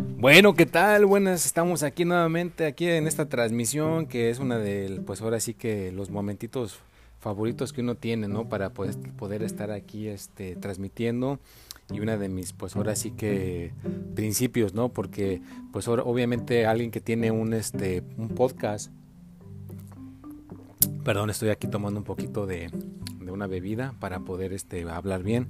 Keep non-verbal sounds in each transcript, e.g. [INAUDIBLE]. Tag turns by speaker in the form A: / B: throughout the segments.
A: Bueno, ¿qué tal? Buenas, estamos aquí nuevamente, aquí en esta transmisión que es una de, pues ahora sí que los momentitos favoritos que uno tiene, ¿no? Para pues, poder estar aquí este, transmitiendo y una de mis, pues ahora sí que principios, ¿no? Porque pues ahora, obviamente alguien que tiene un, este, un podcast, perdón, estoy aquí tomando un poquito de, de una bebida para poder este, hablar bien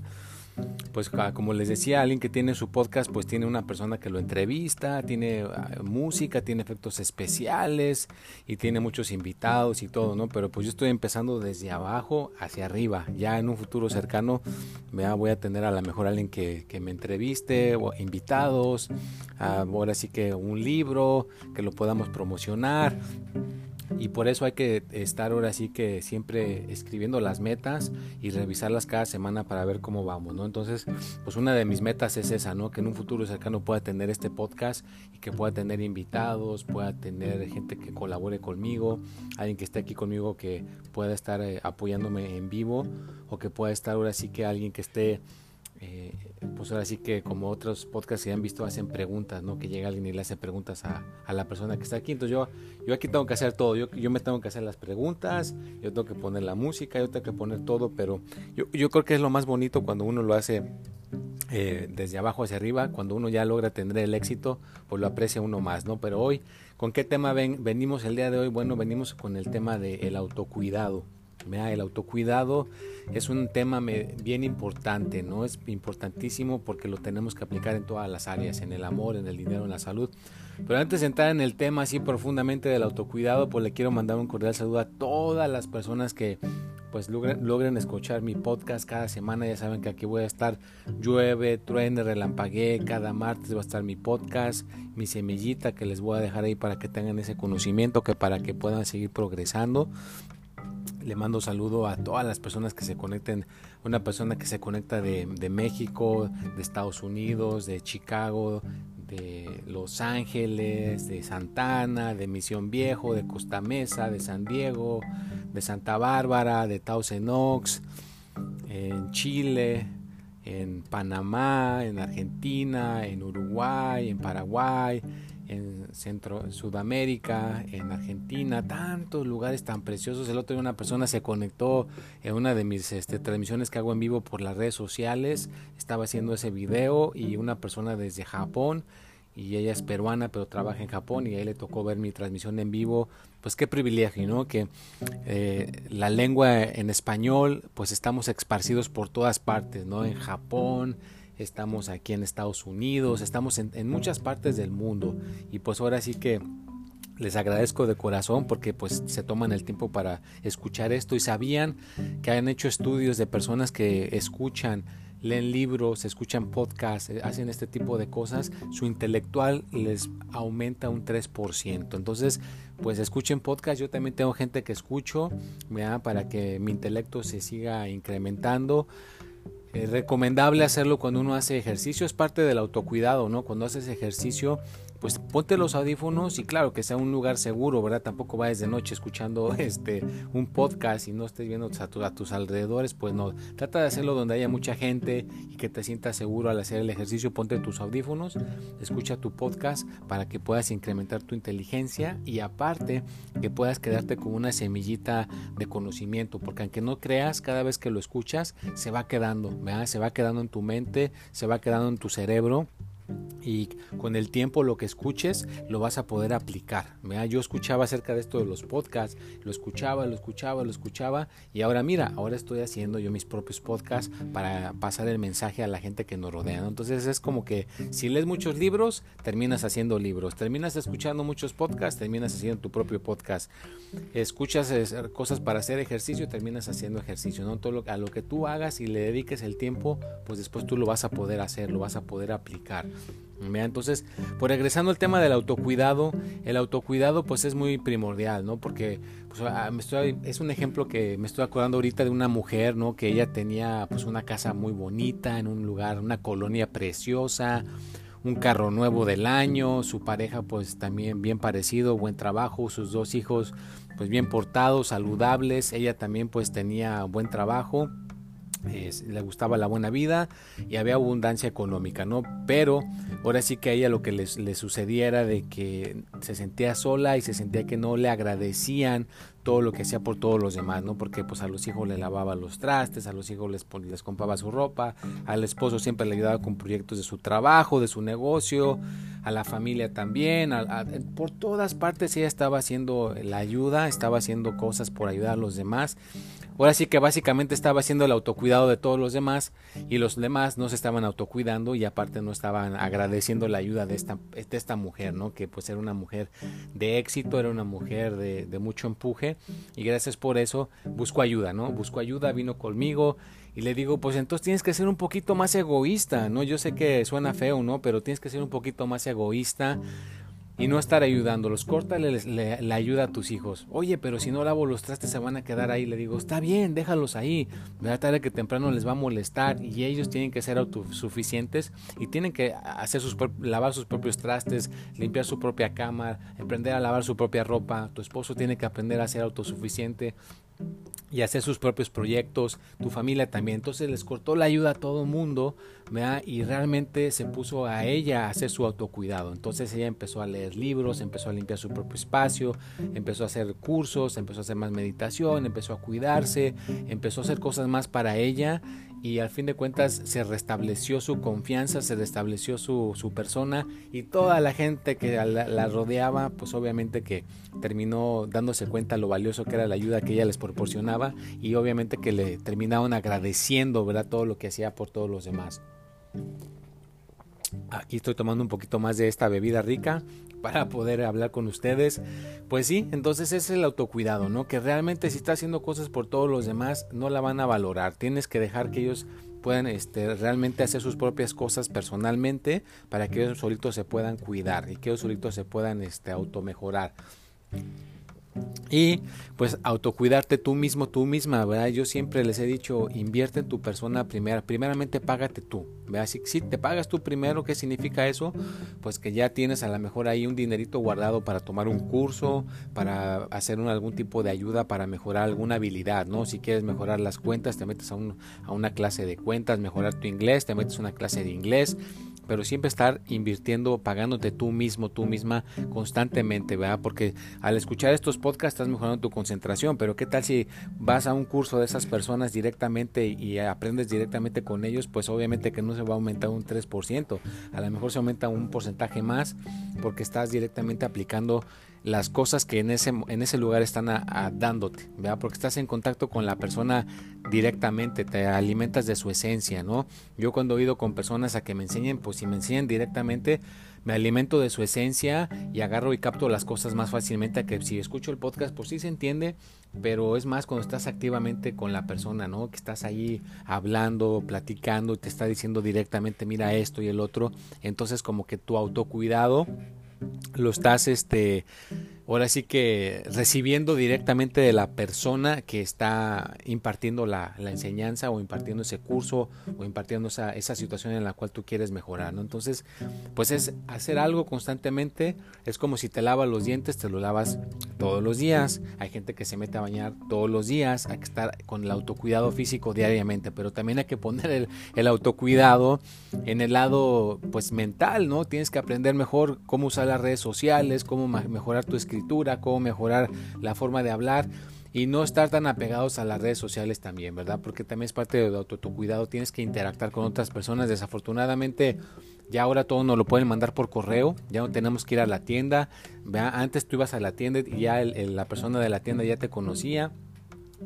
A: pues como les decía, alguien que tiene su podcast, pues tiene una persona que lo entrevista, tiene ah, música, tiene efectos especiales y tiene muchos invitados y todo, ¿no? Pero pues yo estoy empezando desde abajo hacia arriba. Ya en un futuro cercano voy a tener a lo mejor alguien que, que me entreviste, o invitados, ah, ahora sí que un libro, que lo podamos promocionar y por eso hay que estar ahora sí que siempre escribiendo las metas y revisarlas cada semana para ver cómo vamos, ¿no? Entonces, pues una de mis metas es esa, ¿no? Que en un futuro cercano pueda tener este podcast y que pueda tener invitados, pueda tener gente que colabore conmigo, alguien que esté aquí conmigo que pueda estar eh, apoyándome en vivo o que pueda estar ahora sí que alguien que esté eh, pues ahora sí que como otros podcasts que han visto hacen preguntas, ¿no? Que llega alguien y le hace preguntas a, la persona que está aquí. Entonces yo, yo aquí tengo que hacer todo, yo, yo me tengo que hacer las preguntas, yo tengo que poner la música, yo tengo que poner todo, pero yo, yo creo que es lo más bonito cuando uno lo hace eh, desde abajo hacia arriba, cuando uno ya logra tener el éxito, pues lo aprecia uno más, ¿no? Pero hoy, ¿con qué tema ven, venimos el día de hoy? Bueno, venimos con el tema del autocuidado. El autocuidado es un tema bien importante, ¿no? Es importantísimo porque lo tenemos que aplicar en todas las áreas, en el amor, en el dinero, en la salud. Pero antes de entrar en el tema así profundamente del autocuidado, pues le quiero mandar un cordial saludo a todas las personas que pues logren, escuchar mi podcast cada semana. Ya saben que aquí voy a estar llueve, truene, relampaguee. Cada martes va a estar mi podcast, mi semillita que les voy a dejar ahí para que tengan ese conocimiento, que para que puedan seguir progresando. Le mando saludo a todas las personas que se conecten. Una persona que se conecta de, México, de Estados Unidos, de Chicago, de Los Ángeles, de Santana, de Misión Viejo, de Costa Mesa, de San Diego, de Santa Bárbara, de Oaks, en Chile, en Panamá, en Argentina, en Uruguay, en Paraguay, en Centro, Sudamérica, en Argentina, tantos lugares tan preciosos. El otro día una persona se conectó en una de mis este, transmisiones que hago en vivo por las redes sociales, estaba haciendo ese video y una persona desde Japón y ella es peruana pero trabaja en Japón y a él le tocó ver mi transmisión en vivo. Pues qué privilegio no que eh, la lengua en español pues estamos esparcidos por todas partes no en Japón estamos aquí en Estados Unidos, estamos en, muchas partes del mundo. Y pues ahora sí que les agradezco de corazón porque pues se toman el tiempo para escuchar esto. Y sabían que han hecho estudios de personas que escuchan leen libros, escuchan podcasts, eh, hacen este tipo de cosas, su intelectual les aumenta un 3%. Entonces, pues escuchen podcast, yo también tengo gente que escucho, para que mi intelecto se siga incrementando. Es recomendable hacerlo cuando uno hace ejercicio, es parte del autocuidado, ¿no? Cuando haces ejercicio, pues ponte los audífonos y claro que sea un lugar seguro, ¿verdad? Tampoco vayas de noche escuchando [LAUGHS] este un podcast y no estés viendo a, tus alrededores, pues no. Trata de hacerlo donde haya mucha gente y que te sientas seguro al hacer el ejercicio. Ponte tus audífonos, escucha tu podcast para que puedas incrementar tu inteligencia y aparte que puedas quedarte con una semillita de conocimiento, porque aunque no creas, cada vez que lo escuchas se va quedando, ¿verdad? Se va quedando en tu mente, se va quedando en tu cerebro y con el tiempo lo que escuches lo vas a poder aplicar. Yo escuchaba acerca de esto de los podcasts, lo escuchaba, lo escuchaba, lo escuchaba y ahora mira, ahora estoy haciendo yo mis propios podcasts para pasar el mensaje a la gente que nos rodea. Entonces es como que si lees muchos libros, terminas haciendo libros, terminas escuchando muchos podcasts, terminas haciendo tu propio podcast, escuchas cosas para hacer ejercicio, terminas haciendo ejercicio. ¿no? Todo lo, a lo que tú hagas y le dediques el tiempo, pues después tú lo vas a poder hacer, lo vas a poder aplicar. Entonces, por regresando al tema del autocuidado, el autocuidado pues es muy primordial, ¿no? Porque pues, ah, es un ejemplo que me estoy acordando ahorita de una mujer, ¿no? Que ella tenía pues una casa muy bonita en un lugar, una colonia preciosa, un carro nuevo del año, su pareja pues también bien parecido, buen trabajo, sus dos hijos pues bien portados, saludables, ella también pues tenía buen trabajo le gustaba la buena vida y había abundancia económica, ¿no? Pero ahora sí que a ella lo que le sucedía era de que se sentía sola y se sentía que no le agradecían todo lo que hacía por todos los demás, ¿no? Porque pues a los hijos le lavaba los trastes, a los hijos les, les compraba su ropa, al esposo siempre le ayudaba con proyectos de su trabajo, de su negocio, a la familia también, por todas partes ella estaba haciendo la ayuda, estaba haciendo cosas por ayudar a los demás Ahora sí que básicamente estaba haciendo el autocuidado de todos los demás y los demás no se estaban autocuidando y aparte no estaban agradeciendo la ayuda de esta, de esta mujer, ¿no? Que pues era una mujer de éxito, era una mujer de mucho empuje y gracias por eso busco ayuda, ¿no? Busco ayuda, vino conmigo y le digo, pues entonces tienes que ser un poquito más egoísta, ¿no? Yo sé que suena feo, ¿no? Pero tienes que ser un poquito más egoísta y no estar ayudándolos. Córtale la ayuda a tus hijos. Oye, pero si no lavo los trastes se van a quedar ahí. Le digo, está bien, déjalos ahí. La tarde que temprano les va a molestar y ellos tienen que ser autosuficientes y tienen que hacer sus lavar sus propios trastes, limpiar su propia cama, aprender a lavar su propia ropa. Tu esposo tiene que aprender a ser autosuficiente y hacer sus propios proyectos, tu familia también. Entonces les cortó la ayuda a todo el mundo y realmente se puso a ella a hacer su autocuidado. Entonces ella empezó a leer libros, empezó a limpiar su propio espacio, empezó a hacer cursos, empezó a hacer más meditación, empezó a cuidarse, empezó a hacer cosas más para ella y al fin de cuentas se restableció su confianza, se restableció su, su persona y toda la gente que la, rodeaba, pues obviamente que terminó dándose cuenta lo valioso que era la ayuda que ella les proporcionaba y obviamente que le terminaron agradeciendo, ¿verdad? Todo lo que hacía por todos los demás. Aquí estoy tomando un poquito más de esta bebida rica para poder hablar con ustedes. Pues sí, entonces es el autocuidado, ¿no? Que realmente si estás haciendo cosas por todos los demás, no la van a valorar. Tienes que dejar que ellos puedan este, realmente hacer sus propias cosas personalmente para que ellos solitos se puedan cuidar y que ellos solitos se puedan este, automejorar. Y pues autocuidarte tú mismo, tú misma, ¿verdad? Yo siempre les he dicho, invierte en tu persona primera, primeramente págate tú, ¿verdad? Si, si, te pagas tú primero, ¿qué significa eso? Pues que ya tienes a lo mejor ahí un dinerito guardado para tomar un curso, para hacer algún tipo de ayuda para mejorar alguna habilidad, ¿no? Si quieres mejorar las cuentas, te metes a, un, a una clase de cuentas, mejorar tu inglés, te metes a una clase de inglés, pero siempre estar invirtiendo, pagándote tú mismo, tú misma constantemente, ¿verdad? Porque al escuchar estos podcasts estás mejorando tu concentración, pero ¿qué tal si vas a un curso de esas personas directamente y aprendes directamente con ellos? Pues obviamente que no se va a aumentar un 3%, a lo mejor se aumenta un porcentaje más porque estás directamente aplicando las cosas que en ese, en ese lugar están dándote, porque estás en contacto con la persona directamente, te alimentas de su esencia, ¿no? Yo cuando he ido con personas a que me enseñen, pues si me enseñan directamente, me alimento de su esencia y agarro y capto las cosas más fácilmente que si escucho el podcast, pues sí se entiende, pero es más cuando estás activamente con la persona, ¿no? Que estás ahí hablando, platicando, y te está diciendo directamente, mira esto y el otro, entonces como que tu autocuidado lo estás este ahora sí que recibiendo directamente de la persona que está impartiendo la, enseñanza o impartiendo ese curso o impartiendo esa, situación en la cual tú quieres mejorar, ¿no? Entonces, pues es hacer algo constantemente, es como si te lavas los dientes, te lo lavas todos los días, hay gente que se mete a bañar todos los días, hay que estar con el autocuidado físico diariamente, pero también hay que poner el, el autocuidado en el lado pues mental, ¿no? Tienes que aprender mejor cómo usar las redes sociales, cómo mejorar tu escritura, cómo mejorar la forma de hablar y no estar tan apegados a las redes sociales también, ¿verdad? Porque también es parte de autocuidado, tienes que interactuar con otras personas. Desafortunadamente, ya ahora todo nos lo pueden mandar por correo, ya no tenemos que ir a la tienda. Antes tú ibas a la tienda y ya la persona de la tienda ya te conocía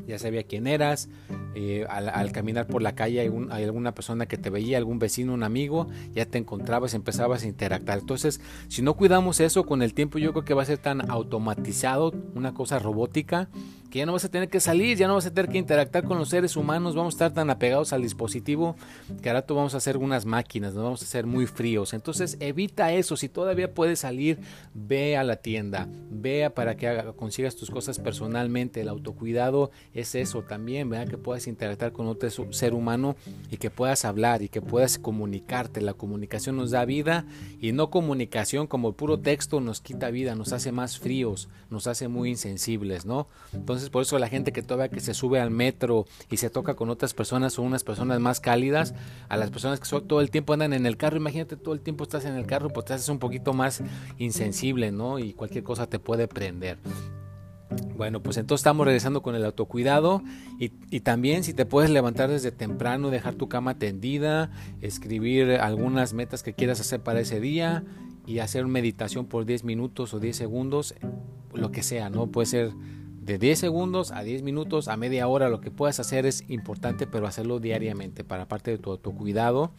A: ya sabía quién eras, eh, al, caminar por la calle hay, alguna persona que te veía, algún vecino, un amigo, ya te encontrabas, empezabas a interactuar. Entonces, si no cuidamos eso con el tiempo, yo creo que va a ser tan automatizado, una cosa robótica, que ya no vas a tener que salir, ya no vas a tener que interactuar con los seres humanos, vamos a estar tan apegados al dispositivo que ahora tú vamos a hacer unas máquinas, nos vamos a hacer muy fríos. Entonces, evita eso, si todavía puedes salir, ve a la tienda, vea para que consigas tus cosas personalmente, el autocuidado es eso también, ¿verdad? Que puedas interactuar con otro ser humano y que puedas hablar y que puedas comunicarte. La comunicación nos da vida y no comunicación como el puro texto nos quita vida, nos hace más fríos, nos hace muy insensibles, ¿no? Entonces por eso la gente que todavía que se sube al metro y se toca con otras personas son unas personas más cálidas, a las personas que todo el tiempo andan en el carro, imagínate todo el tiempo estás en el carro, pues te haces un poquito más insensible, ¿no? Y cualquier cosa te puede prender. Bueno, pues entonces estamos regresando con el autocuidado y, también si te puedes levantar desde temprano, dejar tu cama tendida, escribir algunas metas que quieras hacer para ese día y hacer meditación por 10 minutos o 10 segundos, lo que sea, ¿no? Puede ser de 10 segundos a 10 minutos a media hora, lo que puedas hacer es importante, pero hacerlo diariamente para parte de tu autocuidado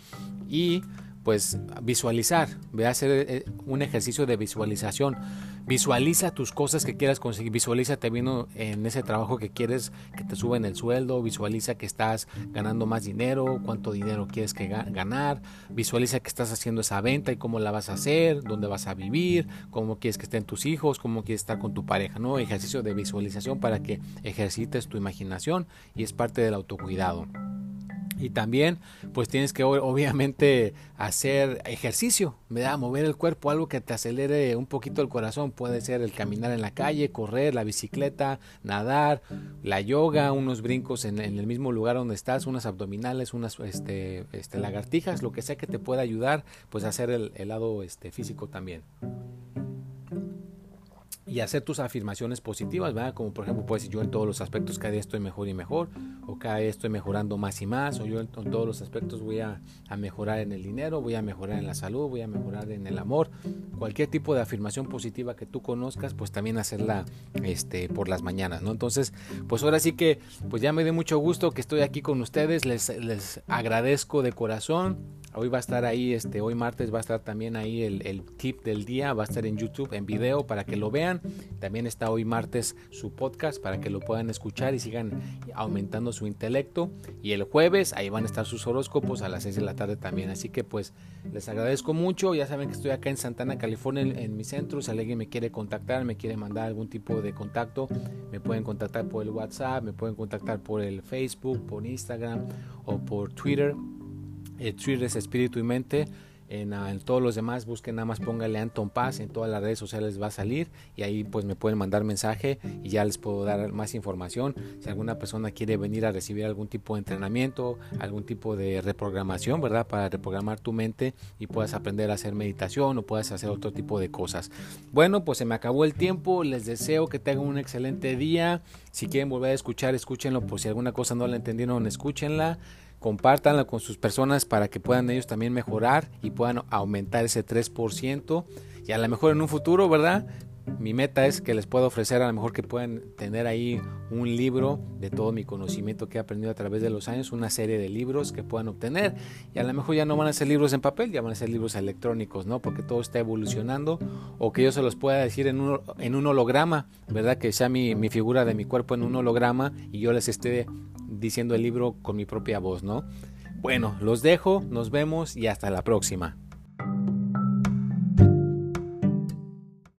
A: y pues visualizar, ve a hacer eh, un ejercicio de visualización. Visualiza tus cosas que quieras conseguir, visualízate viendo en ese trabajo que quieres que te suben el sueldo, visualiza que estás ganando más dinero, cuánto dinero quieres que ganar, visualiza que estás haciendo esa venta y cómo la vas a hacer, dónde vas a vivir, cómo quieres que estén tus hijos, cómo quieres estar con tu pareja, ¿no? Ejercicio de visualización para que ejercites tu imaginación y es parte del autocuidado. Y también pues tienes que obviamente hacer ejercicio, ¿verdad? mover el cuerpo, algo que te acelere un poquito el corazón. Puede ser el caminar en la calle, correr, la bicicleta, nadar, la yoga, unos brincos en, el mismo lugar donde estás, unas abdominales, unas este, este, lagartijas, lo que sea que te pueda ayudar pues hacer el, lado este, físico también y hacer tus afirmaciones positivas, ¿verdad? Como por ejemplo, pues yo en todos los aspectos cada día estoy mejor y mejor, o cada día estoy mejorando más y más, o yo en, todos los aspectos voy a, mejorar en el dinero, voy a mejorar en la salud, voy a mejorar en el amor. Cualquier tipo de afirmación positiva que tú conozcas, pues también hacerla este, por las mañanas, ¿no? Entonces, pues ahora sí que, pues ya me dio mucho gusto que estoy aquí con ustedes, les, les agradezco de corazón Hoy va a estar ahí, este, hoy martes va a estar también ahí el, tip del día, va a estar en YouTube en video para que lo vean. También está hoy martes su podcast para que lo puedan escuchar y sigan aumentando su intelecto. Y el jueves ahí van a estar sus horóscopos a las 6 de la tarde también. Así que pues les agradezco mucho. Ya saben que estoy acá en Santana, California, en, mi centro. Si alguien me quiere contactar, me quiere mandar algún tipo de contacto, me pueden contactar por el WhatsApp, me pueden contactar por el Facebook, por Instagram o por Twitter eh, Twitter es Espíritu y Mente. Ah, en, todos los demás busquen nada más póngale Anton Paz en todas las redes sociales va a salir y ahí pues me pueden mandar mensaje y ya les puedo dar más información. Si alguna persona quiere venir a recibir algún tipo de entrenamiento algún tipo de reprogramación verdad para reprogramar tu mente y puedas aprender a hacer meditación o puedas hacer otro tipo de cosas. Bueno pues se me acabó el tiempo les deseo que tengan un excelente día. Si quieren volver a escuchar escúchenlo por si alguna cosa no la entendieron escúchenla compártanla con sus personas para que puedan ellos también mejorar y puedan aumentar ese 3% y a lo mejor en un futuro, ¿verdad? Mi meta es que les pueda ofrecer a lo mejor que puedan tener ahí un libro de todo mi conocimiento que he aprendido a través de los años, una serie de libros que puedan obtener. Y a lo mejor ya no van a ser libros en papel, ya van a ser libros electrónicos, ¿no? Porque todo está evolucionando. O que yo se los pueda decir en un, en un holograma, ¿verdad? Que sea mi, mi figura de mi cuerpo en un holograma y yo les esté diciendo el libro con mi propia voz, ¿no? Bueno, los dejo, nos vemos y hasta la próxima.